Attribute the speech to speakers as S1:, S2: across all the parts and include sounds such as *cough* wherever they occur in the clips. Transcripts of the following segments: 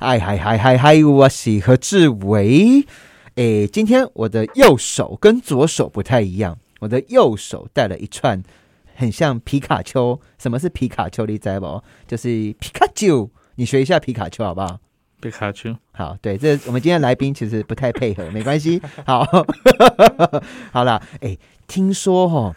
S1: 哎嗨嗨嗨嗨，我是何志伟。哎，今天我的右手跟左手不太一样，我的右手戴了一串很像皮卡丘。什么是皮卡丘？你知不？就是皮卡丘。你学一下皮卡丘好不好？
S2: 皮卡丘。
S1: 好，对，这我们今天来宾其实不太配合，没关系。*laughs* 好，*laughs* 好了，哎，听说哈，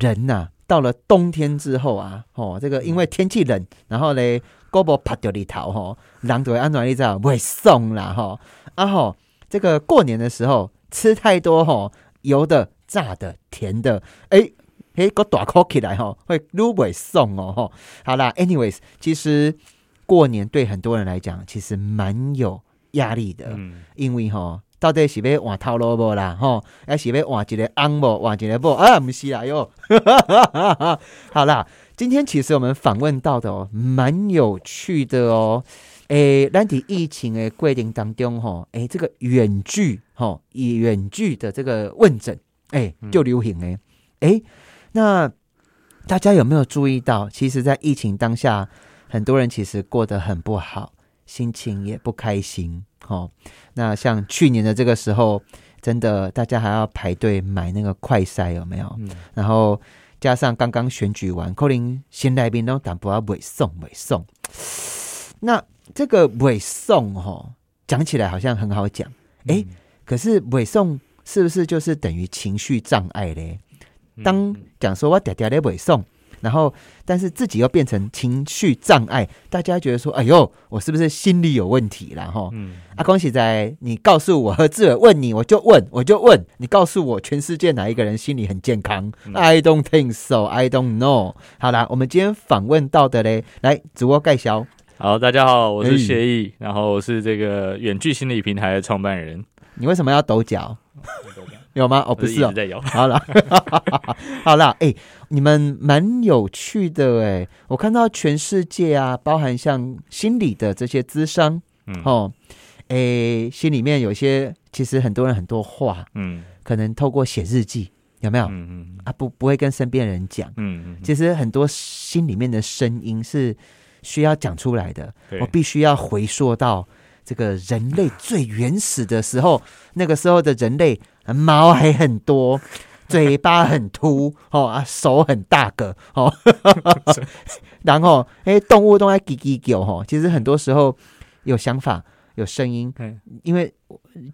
S1: 人呐，到了冬天之后啊，哦，这个因为天气冷，然后嘞，胳膊拍掉里头哈，狼会安怎你知道？会送啦哈，啊吼。这个过年的时候吃太多哈油的、炸的、甜的，哎哎，个大口起来哈，会撸尾送哦哈。好啦 a n y w a y s 其实过年对很多人来讲其实蛮有压力的，嗯，因为哈到底是要换套路不啦哈，还是要换一个安不换一个不啊？不是啦哟，*laughs* 好啦，今天其实我们访问到的哦，蛮有趣的哦。诶，咱伫疫情的规定当中，吼，诶，这个远距，吼，以远距的这个问诊，诶，就流行诶，诶，那大家有没有注意到？其实，在疫情当下，很多人其实过得很不好，心情也不开心，吼。那像去年的这个时候，真的大家还要排队买那个快筛，有没有？然后加上刚刚选举完，可能新来宾都等不到尾送尾送，那。这个尾送哈，讲起来好像很好讲，哎，可是尾送是不是就是等于情绪障碍嘞？当讲说我嗲嗲的尾送，然后但是自己又变成情绪障碍，大家觉得说，哎呦，我是不是心理有问题了哈？啊，恭喜仔，你告诉我和志伟问你，我就问，我就问你，告诉我全世界哪一个人心理很健康？I don't think so, I don't know。好啦，我们今天访问到的嘞，来自我介绍。
S2: 好，大家好，我是谢毅，然后我是这个远距心理平台的创办人。
S1: 你为什么要抖脚？*laughs* 有吗？哦，不是
S2: 哦，在有。*laughs*
S1: 好了，*laughs* 好了，哎，你们蛮有趣的哎，我看到全世界啊，包含像心理的这些咨商，嗯，哦，哎，心里面有些其实很多人很多话，嗯，可能透过写日记，有没有？嗯嗯，啊，不，不会跟身边人讲，嗯嗯，其实很多心里面的声音是。需要讲出来的，我必须要回溯到这个人类最原始的时候。那个时候的人类毛还很多，*laughs* 嘴巴很凸，哦啊，手很大个，哦 *laughs* *laughs* 然后哎，动物都在叽叽叫，哈。其实很多时候有想法、有声音，因为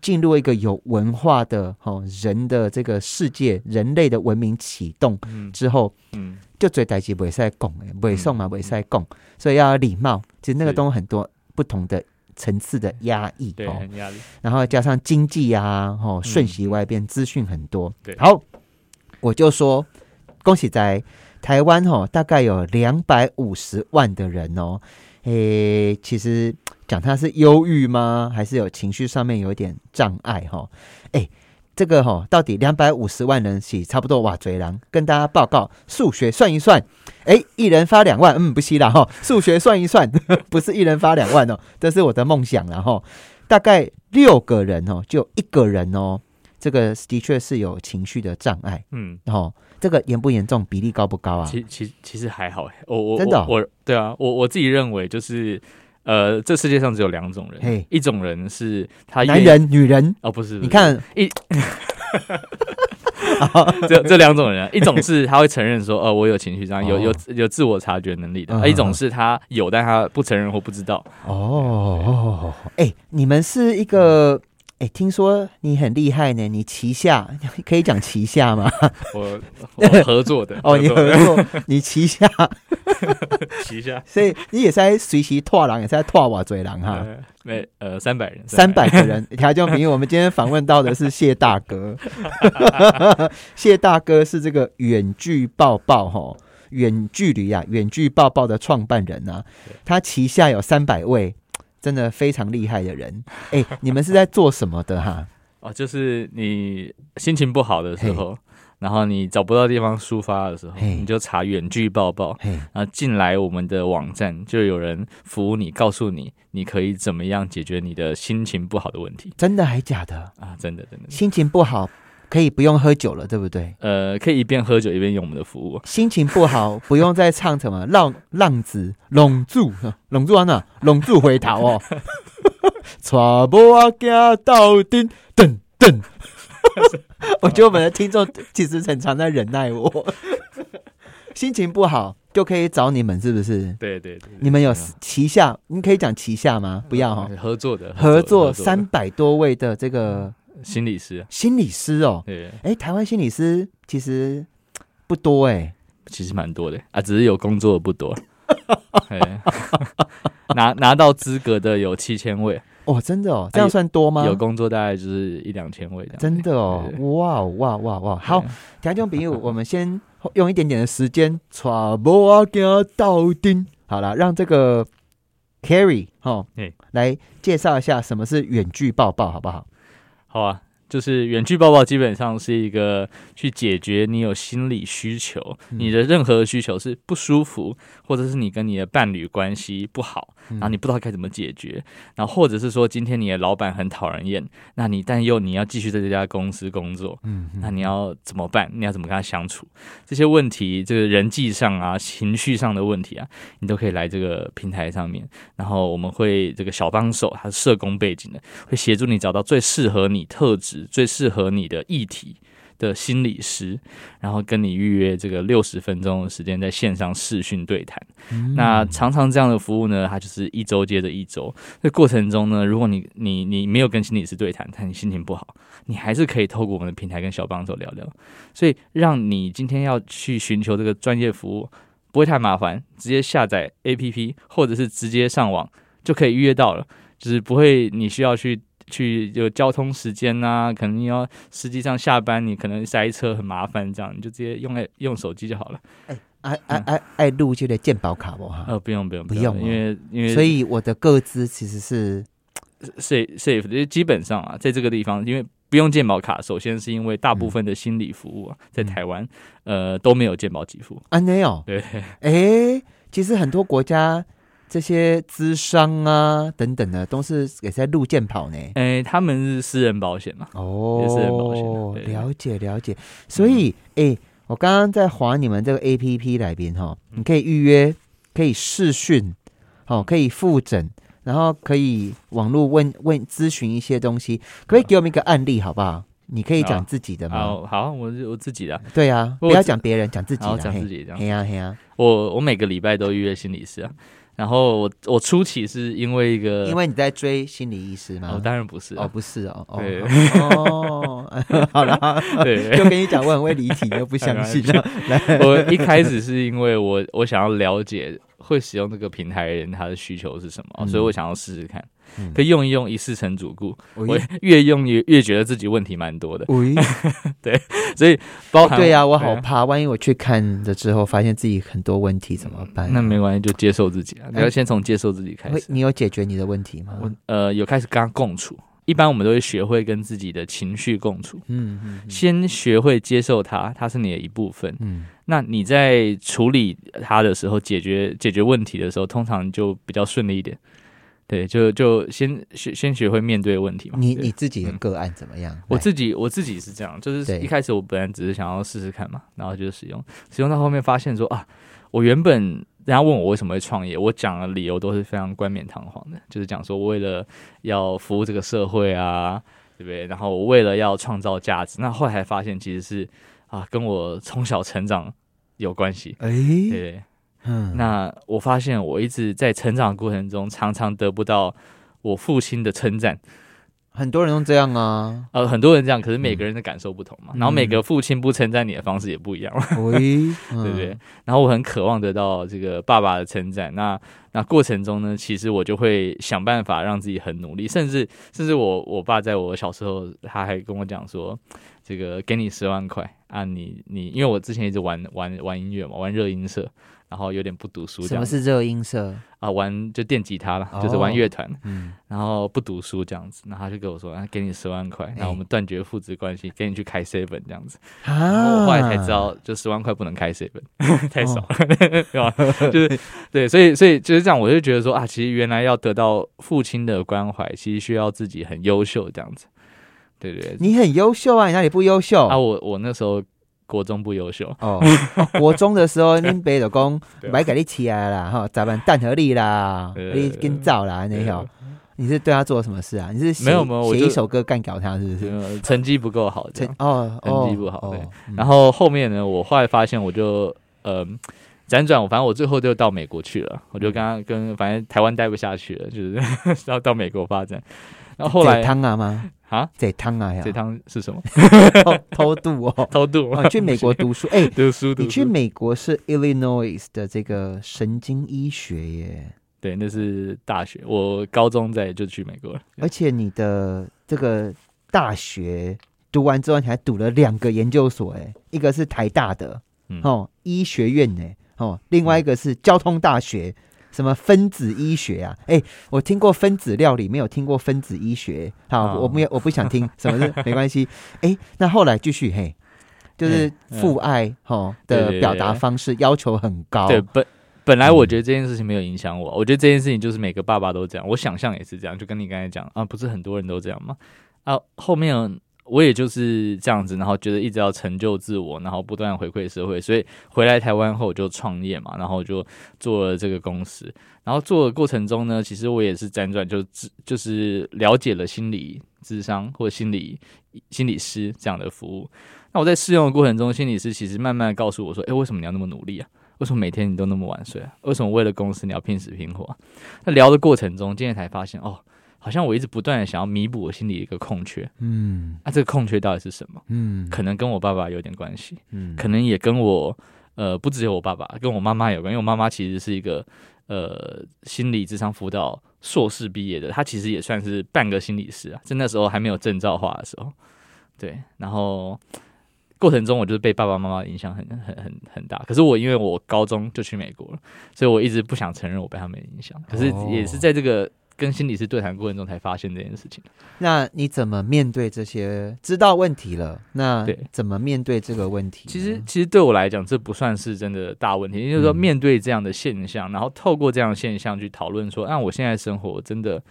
S1: 进入一个有文化的哦人的这个世界，人类的文明启动之后，嗯。就最代志袂使讲不会送嘛，不会再讲，所以要礼貌。其实那个都很多不同的层次的压抑，
S2: 对，很压力。
S1: 然后加上经济啊，吼，瞬息万变，资讯很多。对，好，我就说，恭喜在台湾哦，大概有两百五十万的人哦。诶，其实讲他是忧郁吗？还是有情绪上面有点障碍？哈，诶。这个哈，到底两百五十万人起差不多哇？嘴狼跟大家报告，数学算一算，哎，一人发两万，嗯，不稀了哈。数学算一算，*laughs* 不是一人发两万哦，这是我的梦想了哈。大概六个人哦，就一个人哦，这个的确是有情绪的障碍，嗯，然后这个严不严重，比例高不高啊？
S2: 其其其实还好，我我
S1: 真的
S2: 我对啊，我我自己认为就是。呃，这世界上只有两种人，一种人是他
S1: 男人、女人。
S2: 哦，不是，
S1: 你看。一，*laughs*
S2: 这这两种人，一种是他会承认说，呃，我有情绪障碍，有有有自我察觉能力的，一种是他有，但他不承认或不知道。
S1: 哦，哎，你们是一个。哎，听说你很厉害呢，你旗下 *laughs* 可以讲旗下吗？
S2: 我我合作的 *laughs*
S1: 哦，你合作，你旗下 *laughs*
S2: 旗下，
S1: 所以你也是在随其拓狼，也是在拓瓦嘴狼哈。*laughs*
S2: 没呃，三百人，
S1: 三百个人。条件朋友，我们今天访问到的是谢大哥，*laughs* 谢大哥是这个远距抱抱哈，远距离啊，远距抱抱的创办人啊，他旗下有三百位。真的非常厉害的人，哎，你们是在做什么的哈？
S2: 哦，就是你心情不好的时候，然后你找不到地方抒发的时候，你就查远距抱抱，然后进来我们的网站，就有人服务你，告诉你你可以怎么样解决你的心情不好的问题。
S1: 真的还假的
S2: 啊？真的真的，
S1: 心情不好。可以不用喝酒了，对不对？
S2: 呃，可以一边喝酒一边用我们的服务。
S1: 心情不好，不用再唱什么浪浪子拢住拢住啊，拢住回头哦。传播啊，惊到顶噔噔。*laughs* 我觉得我们的听众其实很常在忍耐我，*laughs* 心情不好就可以找你们，是不是？
S2: 对对对，
S1: 你们有旗下，你可以讲旗下吗？不要哈，
S2: 合作的
S1: 合作三百多位的这个
S2: 心理师，
S1: 心理师哦，
S2: 对，
S1: 哎，台湾心理师其实不多哎，
S2: 其实蛮多的。啊，只是有工作的不多。*laughs* 拿拿到资格的有七千位
S1: 哦，真的哦，这样算多吗？
S2: 有工作大概就是一两千位
S1: 真的哦，哇哇哇哇！好，听众朋友，我们先用一点点的时间，传播啊，到顶好了，让这个 Carry 哈，来介绍一下什么是远距抱抱，好不好？
S2: 好啊。就是远距抱抱基本上是一个去解决你有心理需求，你的任何需求是不舒服，或者是你跟你的伴侣关系不好，然后你不知道该怎么解决，然后或者是说今天你的老板很讨人厌，那你但又你要继续在这家公司工作，嗯，那你要怎么办？你要怎么跟他相处？这些问题，这个人际上啊、情绪上的问题啊，你都可以来这个平台上面，然后我们会这个小帮手，他是社工背景的，会协助你找到最适合你特质。最适合你的议题的心理师，然后跟你预约这个六十分钟的时间，在线上视讯对谈。那常常这样的服务呢，它就是一周接着一周。这过程中呢，如果你你你没有跟心理师对谈，但你心情不好，你还是可以透过我们的平台跟小帮手聊聊。所以，让你今天要去寻求这个专业服务不会太麻烦，直接下载 APP 或者是直接上网就可以预约到了，就是不会你需要去。去有交通时间呐，可能你要实际上下班，你可能塞车很麻烦，这样你就直接用爱用手机就好了。
S1: 哎，爱爱爱爱录就得健保卡不哈？
S2: 呃，不用不用
S1: 不用，
S2: 因为因为
S1: 所以我的个资其实是
S2: safe safe，就基本上啊，在这个地方，因为不用健保卡，首先是因为大部分的心理服务啊，在台湾呃都没有健保给付
S1: 啊，没有
S2: 对，
S1: 哎，其实很多国家。这些资商啊等等的，都是也在路健跑呢。
S2: 哎，他们是私人保险嘛？
S1: 哦，
S2: 私人保险。
S1: 了解了解。所以，哎，我刚刚在划你们这个 A P P 来边哈，你可以预约，可以视讯，哦，可以复诊，然后可以网络问问咨询一些东西。可以给我们一个案例好不好？你可以讲自己的吗？
S2: 好，好，我我自己的。
S1: 对啊，不要讲别人，讲自己。
S2: 的。讲自己这样。
S1: 嘿呀嘿呀，
S2: 我我每个礼拜都预约心理师啊。然后我我初期是因为一个，
S1: 因为你在追心理医师吗？
S2: 哦，当然不是，
S1: 哦，不是哦，
S2: 对，
S1: 哦，*laughs* 好了，对，*laughs* 就跟你讲，我很会离题，又不相信。*laughs*
S2: 我一开始是因为我我想要了解会使用这个平台的人他的需求是什么，所以我想要试试看。可以用一用，一试成主顾。我越用越越觉得自己问题蛮多的。*laughs* 对，所以包含
S1: 对呀，我好怕，万一我去看了之后，发现自己很多问题怎么办？
S2: 那没关系，就接受自己啊。你要先从接受自己开始。
S1: 你有解决你的问题吗？
S2: 我呃，有开始跟他共处。一般我们都会学会跟自己的情绪共处。嗯嗯。先学会接受它，它是你的一部分。嗯。那你在处理它的时候，解决解决问题的时候，通常就比较顺利一点。对，就就先学先学会面对问题嘛。
S1: 你你自己的个案怎么样？
S2: 我自己我自己是这样，就是一开始我本来只是想要试试看嘛，然后就使用，使用到后面发现说啊，我原本人家问我为什么会创业，我讲的理由都是非常冠冕堂皇的，就是讲说为了要服务这个社会啊，对不对？然后我为了要创造价值，那后来发现其实是啊，跟我从小成长有关系。哎，对。嗯，那我发现我一直在成长过程中，常常得不到我父亲的称赞。
S1: 很多人都这样啊，
S2: 呃，很多人这样，可是每个人的感受不同嘛。然后每个父亲不称赞你的方式也不一样，*laughs* 对不对？然后我很渴望得到这个爸爸的称赞。那那过程中呢，其实我就会想办法让自己很努力，甚至甚至我我爸在我小时候，他还跟我讲说，这个给你十万块啊，你你，因为我之前一直玩玩玩音乐嘛，玩热音社。然后有点不读书，
S1: 什么是热音社
S2: 啊？玩就电吉他了，就是玩乐团。嗯，然后不读书这样子，然后他就跟我说：“啊，给你十万块，然后我们断绝父子关系，给你去开 seven 这样子。”啊，我后来才知道，就十万块不能开 seven，*laughs* 太少了，*laughs* 对吧？就是对，所以所以就是这样，我就觉得说啊，其实原来要得到父亲的关怀，其实需要自己很优秀这样子。对对，
S1: 你很优秀啊，你哪里不优秀
S2: 啊？我我那时候。国中不优秀哦，*laughs*
S1: 国中的时候，恁爸就讲，买给你起来啦，哈，咱们蛋合力啦，你跟早啦，那条，你是对他做了什么事啊？你是
S2: 没有没有
S1: 写一首歌干掉他，是不
S2: 是？成绩不够好，成
S1: 哦，
S2: 成绩不好。对，然后后面呢，我后来发现，我就呃辗转，我反正我最后就到美国去了。我就刚刚跟反正台湾待不下去了，就是 *laughs* 要到美国发展。然后后来
S1: 汤啊吗？
S2: 啊，
S1: 这汤啊呀？
S2: 这汤是什么？*laughs*
S1: 偷偷渡哦，
S2: 偷渡。
S1: 去美国读书，哎，
S2: 读书。
S1: 你去美国是 Illinois 的这个神经医学耶？
S2: 对，那是大学。我高中在就去美国了。
S1: 而且你的这个大学读完之后，你还读了两个研究所，哎，一个是台大的哦，医学院哎，哦，另外一个是交通大学。什么分子医学啊？哎，我听过分子料理，没有听过分子医学。好，我没有，我不想听。*laughs* 什么是没关系？哎，那后来继续嘿，就是父爱哈的表达方式要求很高。
S2: 对，本本来我觉得这件事情没有影响我，我觉得这件事情就是每个爸爸都这样，我想象也是这样，就跟你刚才讲啊，不是很多人都这样吗？啊，后面。我也就是这样子，然后觉得一直要成就自我，然后不断回馈社会，所以回来台湾后就创业嘛，然后就做了这个公司。然后做的过程中呢，其实我也是辗转就就是了解了心理智商或心理心理师这样的服务。那我在试用的过程中，心理师其实慢慢告诉我说：“哎，为什么你要那么努力啊？为什么每天你都那么晚睡啊？为什么为了公司你要拼死拼活？”那聊的过程中，今天才发现哦。好像我一直不断的想要弥补我心里一个空缺，嗯，啊，这个空缺到底是什么？嗯，可能跟我爸爸有点关系，嗯，可能也跟我，呃，不只有我爸爸，跟我妈妈有关，因为我妈妈其实是一个，呃，心理智商辅导硕士毕业的，她其实也算是半个心理师啊，在那时候还没有证照化的时候，对，然后过程中我就是被爸爸妈妈影响很很很很大，可是我因为我高中就去美国了，所以我一直不想承认我被他们影响，可是也是在这个。跟心理师对谈过程中才发现这件事情。
S1: 那你怎么面对这些？知道问题了，那对怎么面对这个问题？
S2: 其实，其实对我来讲，这不算是真的大问题。也就是说，面对这样的现象，然后透过这样的现象去讨论说：，那我现在生活真的，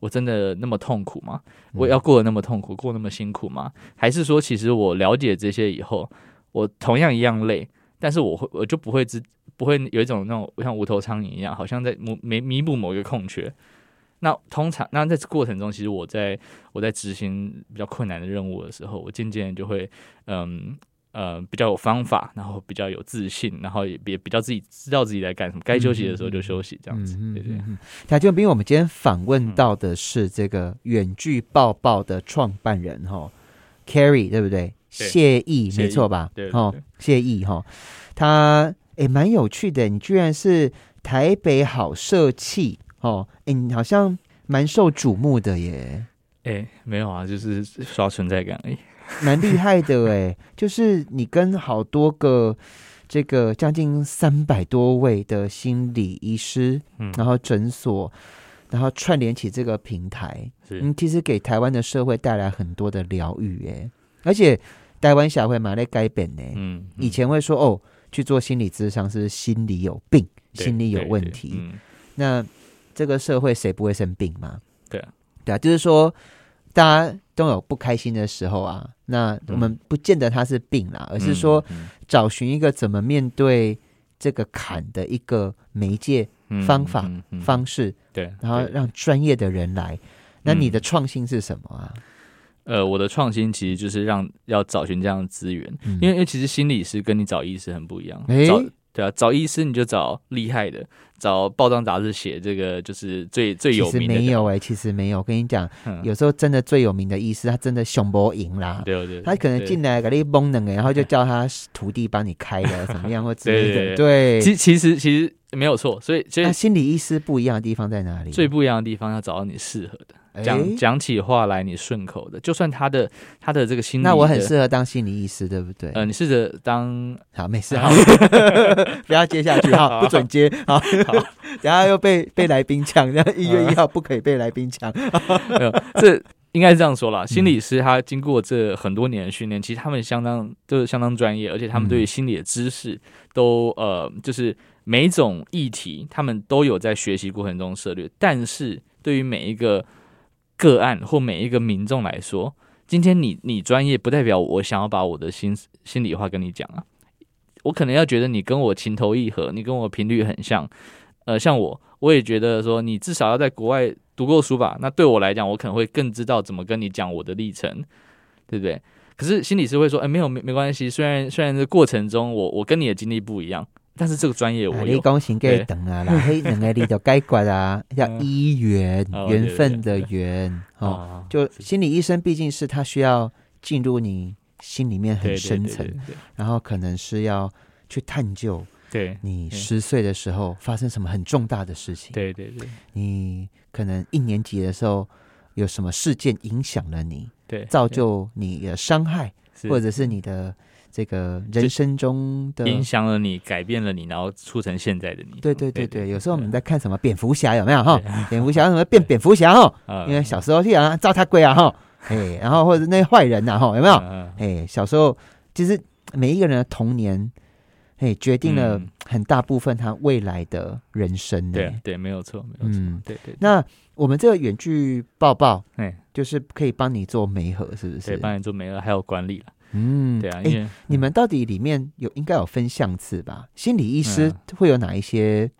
S2: 我真的那么痛苦吗？我要过得那么痛苦，过那么辛苦吗？还是说，其实我了解这些以后，我同样一样累，但是我会，我就不会知，不会有一种那种像无头苍蝇一样，好像在弥弥弥补某一个空缺。那通常，那在这过程中，其实我在我在执行比较困难的任务的时候，我渐渐就会，嗯呃，比较有方法，然后比较有自信，然后也也比较自己知道自己在干什么，该休息的时候就休息，这样子，对对。
S1: 台军兵，我们今天访问到的是这个远距抱抱的创办人哈，Carry 对不对？谢意没错吧？
S2: 对，哦，
S1: 谢意哈，他诶蛮有趣的，你居然是台北好社气。哦，哎，你好像蛮受瞩目的耶。
S2: 哎，没有啊，就是刷存在感而已。*laughs*
S1: 蛮厉害的哎，就是你跟好多个这个将近三百多位的心理医师，嗯，然后诊所，然后串联起这个平台，嗯，其实给台湾的社会带来很多的疗愈哎。而且台湾社会马来改变呢，嗯，以前会说哦，去做心理咨商是心理有病，心理有问题，那。这个社会谁不会生病嘛？
S2: 对啊，
S1: 对啊，就是说大家都有不开心的时候啊。那我们不见得他是病啦，而是说找寻一个怎么面对这个坎的一个媒介方法方式。
S2: 对，
S1: 然后让专业的人来。那你的创新是什么啊？
S2: 呃，我的创新其实就是让要找寻这样的资源，因为因为其实心理师跟你找医师很不一样。找对啊，找医师你就找厉害的。找报章杂志写这个就是最最有名的。
S1: 没有哎，其实没有。我跟你讲，有时候真的最有名的医师，他真的熊博赢啦。
S2: 对对。
S1: 他可能进来给你蒙能哎，然后就叫他徒弟帮你开的怎么样或之类的。对。
S2: 其其实其实没有错，所以所以
S1: 心理医师不一样的地方在哪里？
S2: 最不一样的地方要找到你适合的。讲讲起话来你顺口的，就算他的他的这个心理，
S1: 那我很适合当心理医师，对不对？
S2: 呃，你试着当
S1: 好，没事，好，*laughs* 不要接下去哈，*laughs* 不准接，好，好，*laughs* 等下又被被来宾抢，然后一月一号不可以被来宾抢，
S2: 没有，这应该是这样说啦。心理师他经过这很多年的训练，其实他们相当都是相当专业，而且他们对于心理的知识都呃，就是每种议题他们都有在学习过程中涉略，但是对于每一个个案或每一个民众来说，今天你你专业不代表我想要把我的心心里话跟你讲啊，我可能要觉得你跟我情投意合，你跟我频率很像，呃，像我我也觉得说你至少要在国外读过书吧？那对我来讲，我可能会更知道怎么跟你讲我的历程，对不对？可是心理师会说，哎，没有没没关系，虽然虽然这过程中我我跟你的经历不一样，但是这个专业我有。
S1: 你讲先给等啊，啦，嘿，两个里头该管啊，*laughs* 叫医缘缘分的缘哦，就心理医生毕竟是他需要进入你心里面很深层，然后可能是要去探究。
S2: 对
S1: 你十岁的时候发生什么很重大的事情？
S2: 对对对，
S1: 你可能一年级的时候有什么事件影响了你？
S2: 对，
S1: 造就你的伤害，或者是你的这个人生中的
S2: 影响了你，改变了你，然后促成现在的你。
S1: 对对对对，有时候我们在看什么蝙蝠侠有没有哈？蝙蝠侠什么变蝙蝠侠哈？*laughs* 因为小时候去啊，照他鬼啊哈，哎，然后或者那些坏人呐哈，有没有？哎，小时候其实每一个人的童年。哎，决定了很大部分他未来的人生。
S2: 对对，没有错，没有错。对对。
S1: 那我们这个远距抱抱，哎，就是可以帮你做媒合，是不是？
S2: 对，帮你做媒合，还有管理了。
S1: 嗯，
S2: 对啊。哎，
S1: 你们到底里面有应该有分相次吧？心理医师会有哪一些？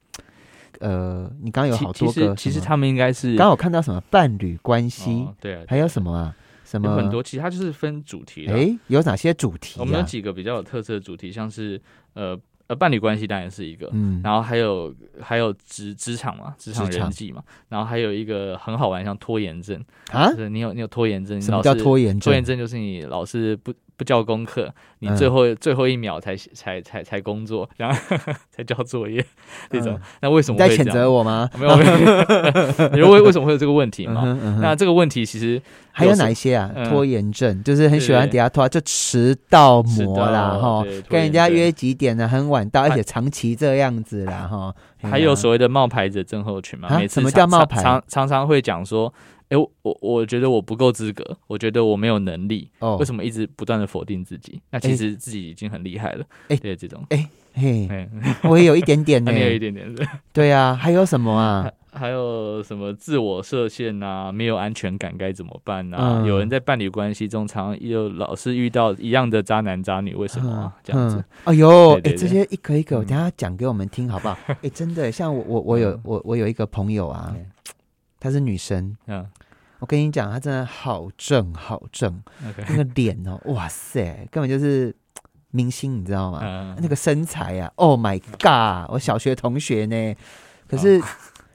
S1: 呃，你刚刚有好多个，
S2: 其实他们应该是
S1: 刚好看到什么伴侣关系？
S2: 对，
S1: 还有什么啊？什么
S2: 很多？其实它就是分主题。
S1: 哎，有哪些主题？
S2: 我们有几个比较有特色的主题，像是。呃呃，伴侣关系当然是一个，嗯，然后还有还有职职场嘛，职场人际嘛，然后还有一个很好玩，像拖延症啊，就是你有你有拖延症，
S1: 什么叫拖延症？
S2: 拖延症就是你老是不。不交功课，你最后最后一秒才才才才工作，然后 *laughs* 才交作业这种，那为什么
S1: 在谴责我吗？
S2: 没有，*laughs* 你说为为什么会有这个问题嘛？那这个问题其实
S1: 还有哪一些啊？拖延症就是很喜欢底下拖，就迟到魔啦哈，跟人家约几点呢？很晚到，而且长期这样子啦哈。
S2: 还有所谓的冒牌者症候群嘛？每次
S1: 什么叫冒牌？
S2: 常常常会讲说。哎，我我觉得我不够资格，我觉得我没有能力，为什么一直不断的否定自己？那其实自己已经很厉害了。哎，对这种，
S1: 哎嘿，我也有一点点 *laughs* 呢，
S2: 有一点点
S1: 对。对啊，还有什么啊？
S2: 还有什么自我设限啊？没有安全感该怎么办啊？有人在伴侣关系中，常又老是遇到一样的渣男渣女，为什么这样子？
S1: 哎呦，哎，这些一个一个，我等下讲给我们听好不好？*laughs* 哎，真的，像我我我有我我有一个朋友啊。她是女生，嗯，我跟你讲，她真的好正，好正，那个脸哦，*laughs* 哇塞，根本就是明星，你知道吗？那个身材啊，Oh my God！我小学同学呢，可是，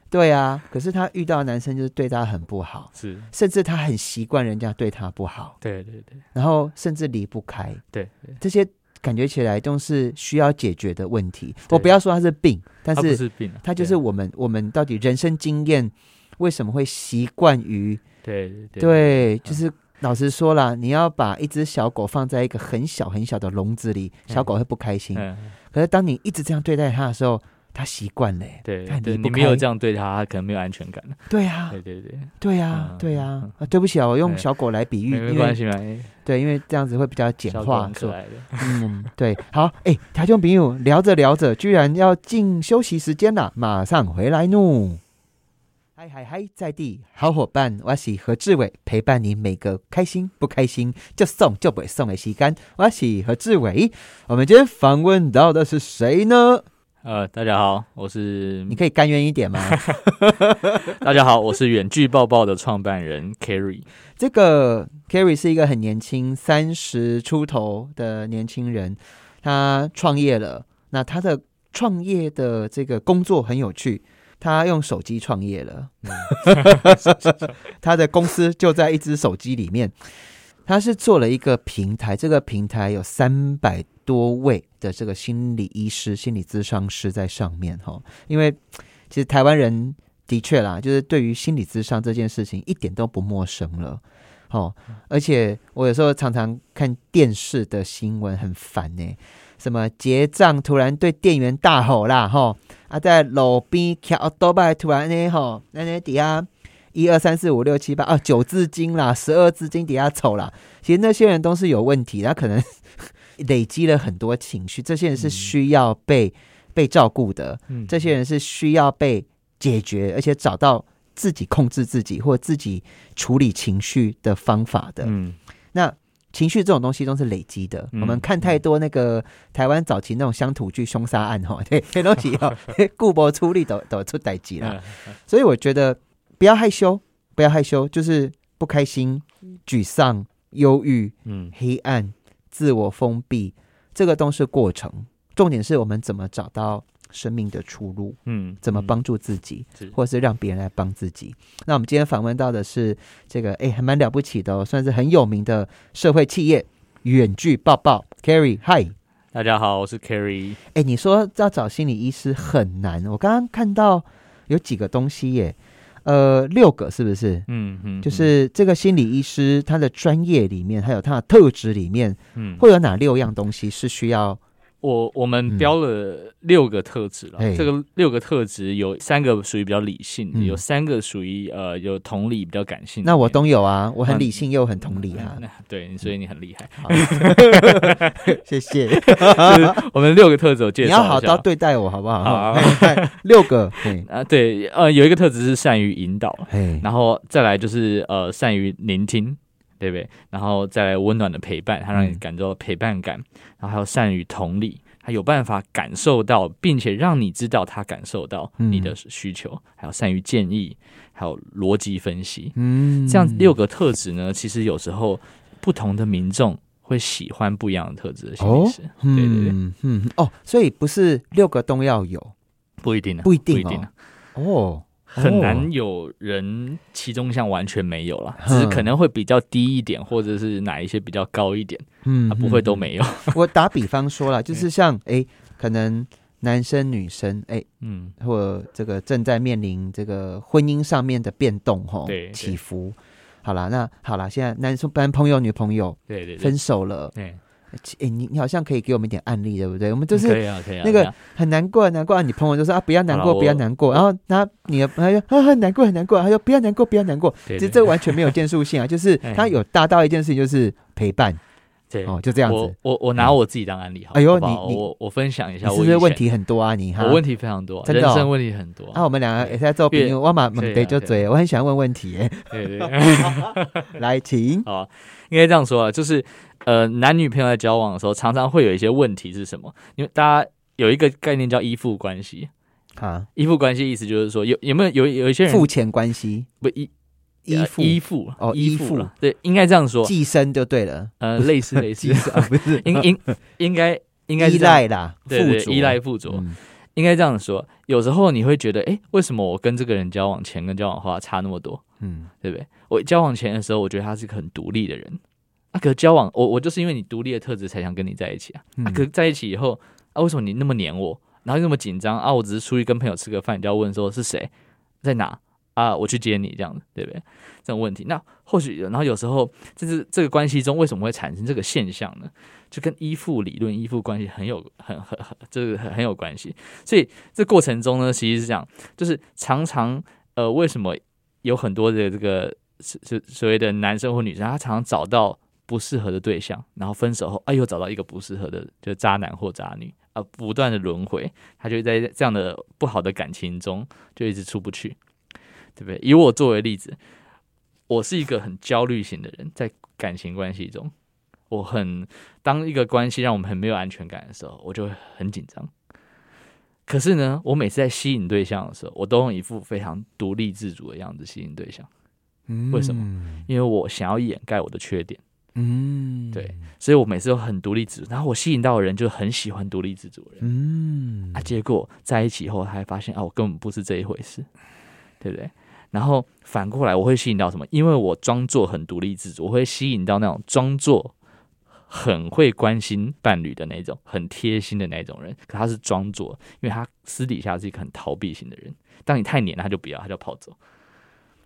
S1: 对啊，可是她遇到男生就是对她很不好，
S2: 是，
S1: 甚至她很习惯人家对她不好，
S2: 对对对，
S1: 然后甚至离不开，
S2: 对，
S1: 这些感觉起来都是需要解决的问题。我不要说他是病，但是
S2: 是病，
S1: 他就是我们，我们到底人生经验。为什么会习惯于
S2: 对
S1: 对，就是老实说了，你要把一只小狗放在一个很小很小的笼子里，小狗会不开心。可是当你一直这样对待它的时候，它习惯了。
S2: 对，对你没有这样对它，它可能没有安全感
S1: 对呀，
S2: 对对对，
S1: 对呀，对呀。啊，对不起啊，我用小狗来比喻，
S2: 没关系嘛。
S1: 对，因为这样子会比较简化，
S2: 可爱的。
S1: 嗯，对。好，哎，台中朋友聊着聊着，居然要进休息时间了，马上回来怒。嗨嗨嗨，在地好伙伴，我是何志伟，陪伴你每个开心不开心就送就不会送的时间。我是何志伟，我们今天访问到的是谁呢？
S2: 呃，大家好，我是，
S1: 你可以甘愿一点吗？*laughs*
S2: 大家好，我是远距抱抱的创办人 Carry。
S1: 这个 Carry 是一个很年轻，三十出头的年轻人，他创业了。那他的创业的这个工作很有趣。他用手机创业了，*laughs* 他的公司就在一只手机里面。他是做了一个平台，这个平台有三百多位的这个心理医师、心理咨商师在上面哈。因为其实台湾人的确啦，就是对于心理咨商这件事情一点都不陌生了。哦，而且我有时候常常看电视的新闻，很烦呢。什么结账突然对店员大吼啦，吼啊，在路边桥多拜突然呢，吼那那底下一二三四五六七八啊九字经啦，十二字经底下丑啦。其实那些人都是有问题，他可能 *laughs* 累积了很多情绪，这些人是需要被被照顾的，这些人是需要被解决，而且找到自己控制自己或自己处理情绪的方法的。嗯，那。情绪这种东西都是累积的。我们看太多那个台湾早期那种乡土剧凶杀案哈，*laughs* 这东西哈，*laughs* 固博出力都都出歹机了。所以我觉得不要害羞，不要害羞，就是不开心、沮丧、忧郁、嗯、黑暗、自我封闭，这个都是过程。重点是我们怎么找到生命的出路，嗯，怎么帮助自己，或是让别人来帮自己。那我们今天访问到的是这个，哎，还蛮了不起的，算是很有名的社会企业远距抱抱 Carry，Hi。
S2: 大家好，我是 Carrie。
S1: 哎，你说要找心理医师很难，我刚刚看到有几个东西耶，呃，六个是不是？嗯嗯，就是这个心理医师他的专业里面，还有他的特质里面，嗯，会有哪六样东西是需要？
S2: 我我们标了六个特质了，这个六个特质有三个属于比较理性，有三个属于呃有同理比较感性。
S1: 那我都有啊，我很理性又很同理啊。
S2: 对，所以你很厉害。*laughs*
S1: 谢谢。
S2: 我们六个特质介绍，你
S1: 要好好对待我好不好？好，六个。*laughs*
S2: 啊，对，呃，有一个特质是善于引导，然后再来就是呃善于聆听。对不对？然后再来温暖的陪伴，他让你感到陪伴感，然后还有善于同理，他有办法感受到，并且让你知道他感受到你的需求，还有善于建议，还有逻辑分析。嗯，这样六个特质呢，其实有时候不同的民众会喜欢不一样的特质的心理师。对对对，
S1: 嗯哦，所以不是六个都要有，
S2: 不一定啊，
S1: 不一定啊，哦。
S2: 很难有人其中项完全没有了，只是可能会比较低一点，或者是哪一些比较高一点，嗯，不会都没有。*laughs*
S1: 我打比方说了，*laughs* 就是像哎，可能男生女生哎，嗯，或这个正在面临这个婚姻上面的变动哈，
S2: 对
S1: 起伏。好了，那好了，现在男生男朋友女朋友
S2: 对对
S1: 分手了，对。哎，你你好像可以给我们一点案例，对不对？我们就是
S2: 可以啊，可以啊。
S1: 那个很难过，难过啊。你朋友就说啊，不要难过，不要难过。然后他你的朋友啊，很难过，很难过。他说不要难过，不要难过。其实这完全没有建树性啊，就是 *laughs* 他有大到一件事情，就是陪伴。
S2: 对
S1: 哦，就这样子。
S2: 我我我拿我自己当案例，好。哎呦，你你我我分享一下，
S1: 是不是问题很多啊？你
S2: 我问题非常多，人生问题很多。
S1: 那我们两个也在做朋友，我马猛得就嘴，我很喜欢问问题。
S2: 对对，*laughs*
S1: 来，请。*laughs*
S2: 好，应该这样说啊，就是。呃，男女朋友在交往的时候，常常会有一些问题是什么？因为大家有一个概念叫依附关系。啊，依附关系意思就是说，有有没有有有一些人
S1: 付钱关系。
S2: 不依
S1: 依附。
S2: 依附
S1: 哦依附。
S2: 对，应该这样说，
S1: 寄生就对了，
S2: 呃，类似 *laughs* 类似。
S1: 不是。*laughs*
S2: 应应应该应该
S1: 依赖啦，
S2: 对依赖附着，应该这样说。有时候你会觉得，哎，为什么我跟这个人交往前跟交往后差那么多？嗯，对不对？我交往前的时候，我觉得他是个很独立的人。啊，可交往我我就是因为你独立的特质才想跟你在一起啊。啊，可在一起以后啊，为什么你那么黏我，然后又那么紧张啊？我只是出去跟朋友吃个饭，你就要问说是谁在哪啊？我去接你这样子，对不对？这种问题，那或许然后有时候就是这个关系中为什么会产生这个现象呢？就跟依附理论、依附关系很有很很很这个很很有关系。所以这过程中呢，其实是这样，就是常常呃，为什么有很多的这个是是所谓的男生或女生，他常常找到。不适合的对象，然后分手后，哎，又找到一个不适合的，就渣男或渣女啊，不断的轮回，他就在这样的不好的感情中，就一直出不去，对不对？以我作为例子，我是一个很焦虑型的人，在感情关系中，我很当一个关系让我们很没有安全感的时候，我就会很紧张。可是呢，我每次在吸引对象的时候，我都用一副非常独立自主的样子吸引对象。为什么？因为我想要掩盖我的缺点。嗯，对，所以我每次都很独立自主，然后我吸引到的人就很喜欢独立自主的人，嗯啊，结果在一起后，他还发现啊，我根本不是这一回事，对不对？然后反过来，我会吸引到什么？因为我装作很独立自主，我会吸引到那种装作很会关心伴侣的那种、很贴心的那种人，可他是装作，因为他私底下是一个很逃避型的人。当你太黏了，他就不要，他就跑走。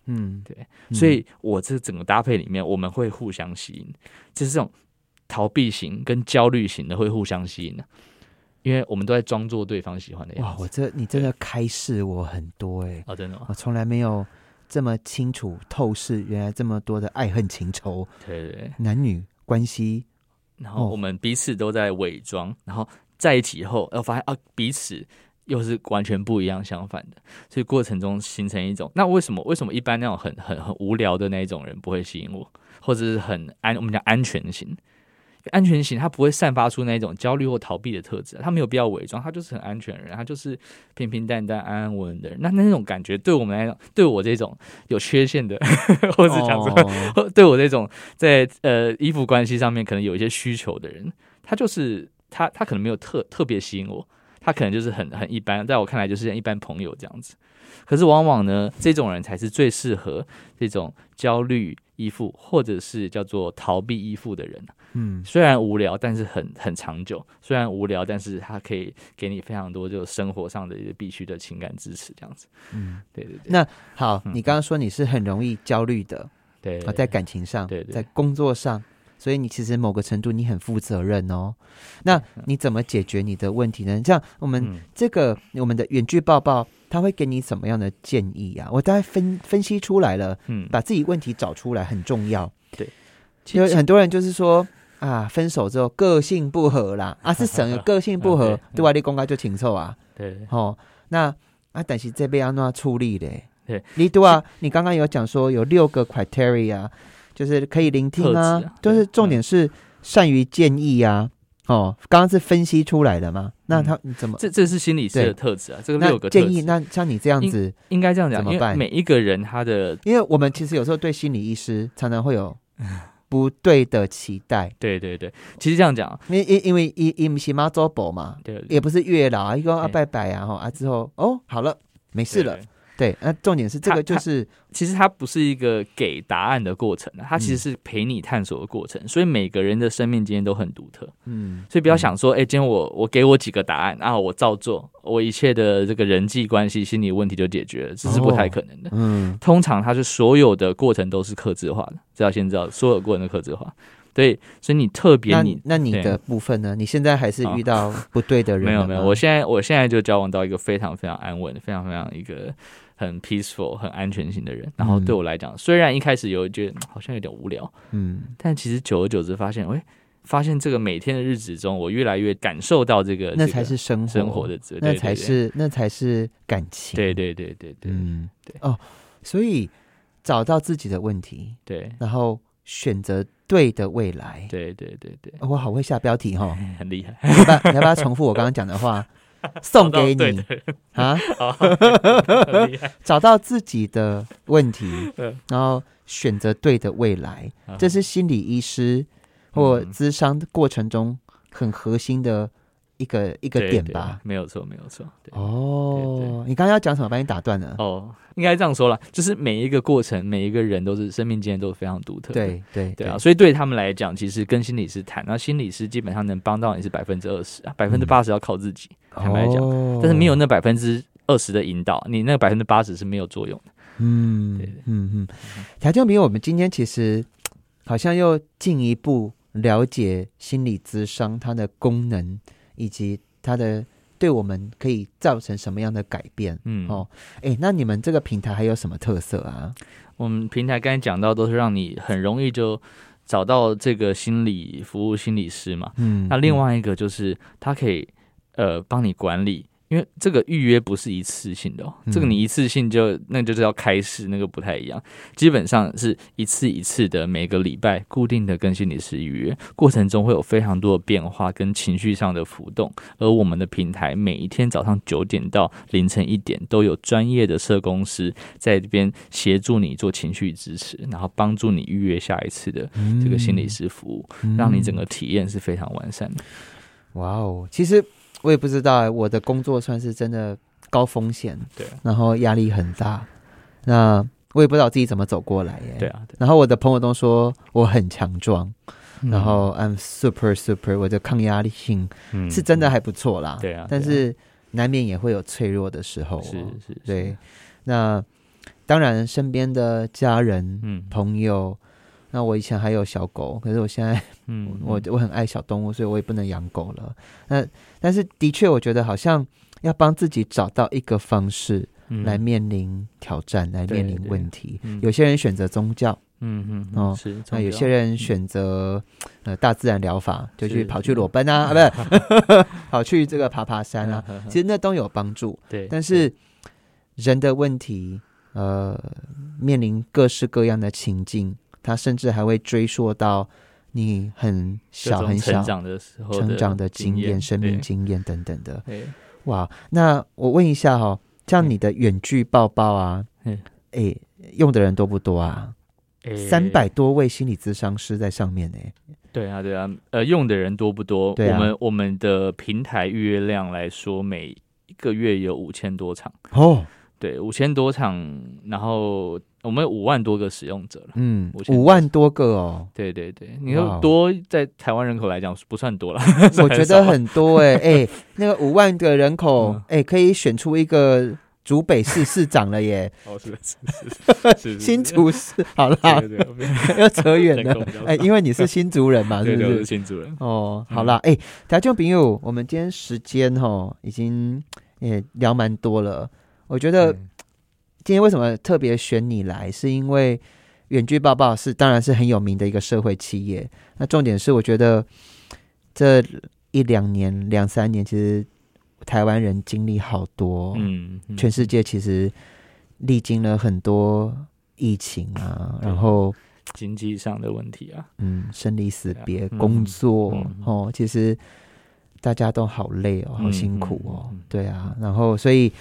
S2: 嗯，对，所以我这整个搭配里面，我们会互相吸引，就是这种逃避型跟焦虑型的会互相吸引的，因为我们都在装作对方喜欢的样子。
S1: 哇，我这你真的开示我很多哎，
S2: 哦，真的，
S1: 我从来没有这么清楚透视，原来这么多的爱恨情仇，
S2: 对对，
S1: 男女关系，
S2: 然后我们彼此都在伪装，然后在一起以后，要发现啊，彼此。又是完全不一样、相反的，所以过程中形成一种。那为什么？为什么一般那种很、很、很无聊的那一种人不会吸引我，或者是很安？我们讲安全型，安全型，他不会散发出那种焦虑或逃避的特质，他没有必要伪装，他就是很安全的人，他就是平平淡淡、安安稳稳的人。那那种感觉，对我们来讲，对我这种有缺陷的，*laughs* 或者讲说，对我这种在呃依附关系上面可能有一些需求的人，他就是他，他可能没有特特别吸引我，他可能就是很很一般，在我看来就是一般朋友这样子。可是往往呢，这种人才是最适合这种焦虑依附，或者是叫做逃避依附的人。嗯，虽然无聊，但是很很长久。虽然无聊，但是他可以给你非常多就生活上的一个必须的情感支持，这样子。嗯，对对对。
S1: 那好，你刚刚说你是很容易焦虑的，
S2: 对啊，
S1: 在感情上，
S2: 对，
S1: 在工作上。所以你其实某个程度你很负责任哦，那你怎么解决你的问题呢？这样我们这个我们的远距抱抱，他会给你什么样的建议啊？我大概分分析出来了，嗯，把自己问题找出来很重要。
S2: 对，
S1: 其实很多人就是说啊，分手之后个性不合啦，*laughs* 啊是省个性不合，*laughs* 对外力公开就禽兽啊。
S2: 对，
S1: 哦，那啊，但是这边要怎处理嘞？
S2: 对，
S1: 你对啊，你刚刚有讲说有六个 criteria。就是可以聆听啊，就是重点是善于建议呀。哦，刚刚是分析出来的吗？那他怎么？
S2: 这这是心理师的特质啊。这个六个
S1: 建议，那像你这样子，
S2: 应该这样讲，
S1: 怎么办？
S2: 每一个人他的，
S1: 因为我们其实有时候对心理医师常常会有不对的期待。
S2: 对对对，其实这样讲，
S1: 因因因为因因不是妈做宝嘛，
S2: 对，
S1: 也不是月老啊，一个啊拜拜啊，哈啊之后哦好了，没事了。对，那重点是这个，就是
S2: 其实它不是一个给答案的过程它其实是陪你探索的过程。所以每个人的生命经验都很独特，嗯，所以不要想说，哎，今天我我给我几个答案，然后我照做，我一切的这个人际关系、心理问题就解决了，这是不太可能的。嗯，通常它是所有的过程都是克制化的，这要先知道，所有过程都克制化。对，所以你特别你
S1: 那你的部分呢？你现在还是遇到不对的 *laughs* 人？
S2: 没有没有，我现在我现在就交往到一个非常非常安稳、非常非常一个。很 peaceful、很安全性的人，然后对我来讲，虽然一开始有觉得好像有点无聊，嗯，但其实久而久之发现，哎，发现这个每天的日子中，我越来越感受到这个，
S1: 那才是生活
S2: 生活的，
S1: 那才是那才是感情，
S2: 对对对对对，嗯，对。哦，
S1: 所以找到自己的问题，
S2: 对，
S1: 然后选择对的未来，
S2: 对对对对，
S1: 我好会下标题哈，*laughs*
S2: 很厉害，
S1: 要不要要不要重复我刚刚讲的话？送给你啊！*laughs* *laughs* 找到自己的问题，然后选择对的未来，这是心理医师或咨商过程中很核心的。一个一个点吧，
S2: 没有错，没有错。
S1: 哦，你刚刚要讲什么？把你打断了。
S2: 哦，应该这样说了，就是每一个过程，每一个人都是生命经验都是非常独特。
S1: 对对
S2: 对啊，所以对他们来讲，其实跟心理师谈，那心理师基本上能帮到你是百分之二十啊，百分之八十要靠自己。坦白讲，但是没有那百分之二十的引导，你那百分之八十是没有作用的。嗯，对，
S1: 嗯嗯。条件比我们今天其实好像又进一步了解心理咨商它的功能。以及它的对我们可以造成什么样的改变？嗯哦，哎，那你们这个平台还有什么特色啊？
S2: 我们平台刚才讲到都是让你很容易就找到这个心理服务心理师嘛。嗯，那另外一个就是它可以呃帮你管理。因为这个预约不是一次性的哦，这个你一次性就那就是要开始，那个不太一样。基本上是一次一次的，每个礼拜固定的跟心理师预约，过程中会有非常多的变化跟情绪上的浮动。而我们的平台每一天早上九点到凌晨一点，都有专业的社工师在这边协助你做情绪支持，然后帮助你预约下一次的这个心理师服务，让你整个体验是非常完善的。
S1: 哇哦，其实。我也不知道，我的工作算是真的高风险，
S2: 对，
S1: 然后压力很大。那我也不知道自己怎么走过来耶。
S2: 对啊，
S1: 然后我的朋友都说我很强壮，然后 I'm super super，我的抗压力性是真的还不错啦。
S2: 对啊，
S1: 但是难免也会有脆弱的时候。
S2: 是是，
S1: 对。那当然，身边的家人、嗯，朋友。那我以前还有小狗，可是我现在，*laughs* 嗯，我我很爱小动物，所以我也不能养狗了。那但是的确，我觉得好像要帮自己找到一个方式来面临挑战，来面临问题。有些人选择宗教，
S2: 嗯嗯哦，是。
S1: 那有些人选择呃大自然疗法，就去跑去裸奔啊，啊不是，*laughs* 跑去这个爬爬山啊，其实那都有帮助。
S2: 对，
S1: 但是人的问题，呃，面临各式各样的情境。他甚至还会追溯到你很小很小
S2: 成长的时候
S1: 成长的
S2: 经
S1: 验、生命经验等等的。哇，那我问一下哈，像你的远距抱抱啊，哎，用的人多不多啊？三百多位心理咨商师在上面呢。
S2: 对啊，对啊，呃，用的人多不多？我们我们的平台预约量来说，每一个月有五千多场哦。对，五千多场，然后我们有五万多个使用者了。
S1: 嗯，五万多个哦。
S2: 对对对，你说多，在台湾人口来讲不算多了。*laughs*
S1: 我觉得 *laughs* 很多哎 *laughs* 哎，那个五万个人口哎，可以选出一个竹北市市长了耶。
S2: 哦，是
S1: 是是，新竹市好了，要扯远了。哎，因为你是新竹人嘛，是不是？
S2: 新竹人。
S1: 哦，好啦，哎，听众朋友，我们今天时间哈已经也聊蛮多了。我觉得今天为什么特别选你来，是因为远距抱抱是当然是很有名的一个社会企业。那重点是，我觉得这一两年、两三年，其实台湾人经历好多，嗯，全世界其实历经了很多疫情啊，然后
S2: 经济上的问题啊，
S1: 嗯，生离死别、工作哦，其实大家都好累哦，好辛苦哦，对啊，然后所以。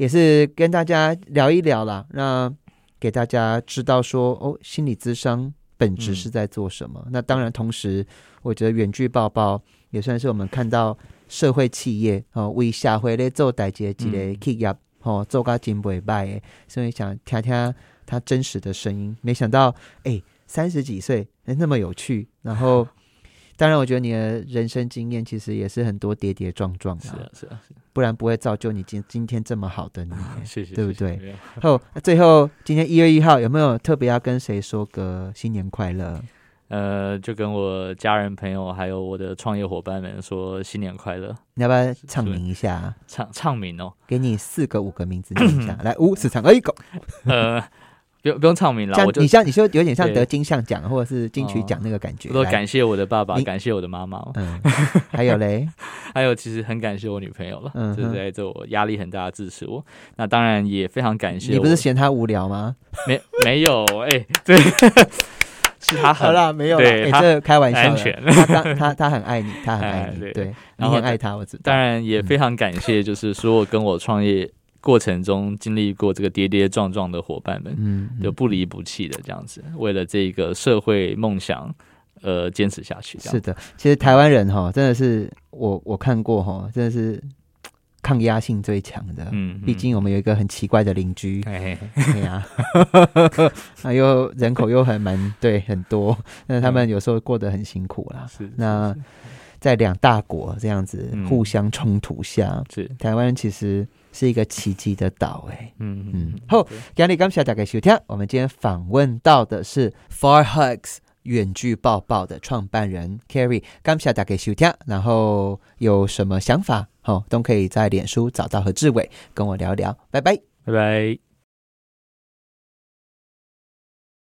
S1: 也是跟大家聊一聊啦，那给大家知道说哦，心理咨商本质是在做什么。那当然，同时我觉得远距抱抱也算是我们看到社会企业哦为社会咧做代志一个企业哦做个真不败，所以想听听他真实的声音。没想到哎，三十几岁那么有趣，然后。当然，我觉得你的人生经验其实也是很多跌跌撞撞的，
S2: 是啊，是啊，
S1: 不然不会造就你今今天这么好的你，
S2: 谢谢，
S1: 对不对？后最后今天一月一号有没有特别要跟谁说个新年快乐？
S2: 呃，就跟我家人朋友还有我的创业伙伴们说新年快乐。
S1: 你要不要唱名一下？
S2: 唱唱名哦，
S1: 给你四个五个名字念一下，*coughs* 来五四三二一个。
S2: 呃。不用不用唱名了，我
S1: 你像你说有点像得金像奖或者是金曲奖那个感觉。
S2: 我感谢我的爸爸，感谢我的妈妈。
S1: 嗯，还有嘞，*laughs*
S2: 还有其实很感谢我女朋友了，就是在这我压力很大的支持我。那当然也非常感谢。
S1: 你不是嫌他无聊吗？
S2: 没没有 *laughs* 哎，对，*laughs* 是他
S1: 好了没有？对，这开玩笑。安全，他他他很爱你，他很爱你，对，你很爱他，我知道。
S2: 当然也非常感谢，就是所有跟我创业。过程中经历过这个跌跌撞撞的伙伴们，嗯，就不离不弃的这样子，为了这个社会梦想，呃，坚持下去。
S1: 是的，其实台湾人哈，真的是我我看过哈，真的是抗压性最强的。嗯，毕竟我们有一个很奇怪的邻居，哎呀，*laughs* 那又人口又很蛮对很多，那他们有时候过得很辛苦啦。
S2: 是
S1: 那在两大国这样子互相冲突下，
S2: 是。
S1: 台湾其实。是一个奇迹的岛，哎，嗯嗯。好，今日感谢大家收听。我们今天访问到的是 Far Hugs 远距抱抱的创办人 Carrie，感谢大家收听。然后有什么想法，好，都可以在脸书找到何志伟跟我聊聊。拜拜，
S2: 拜拜。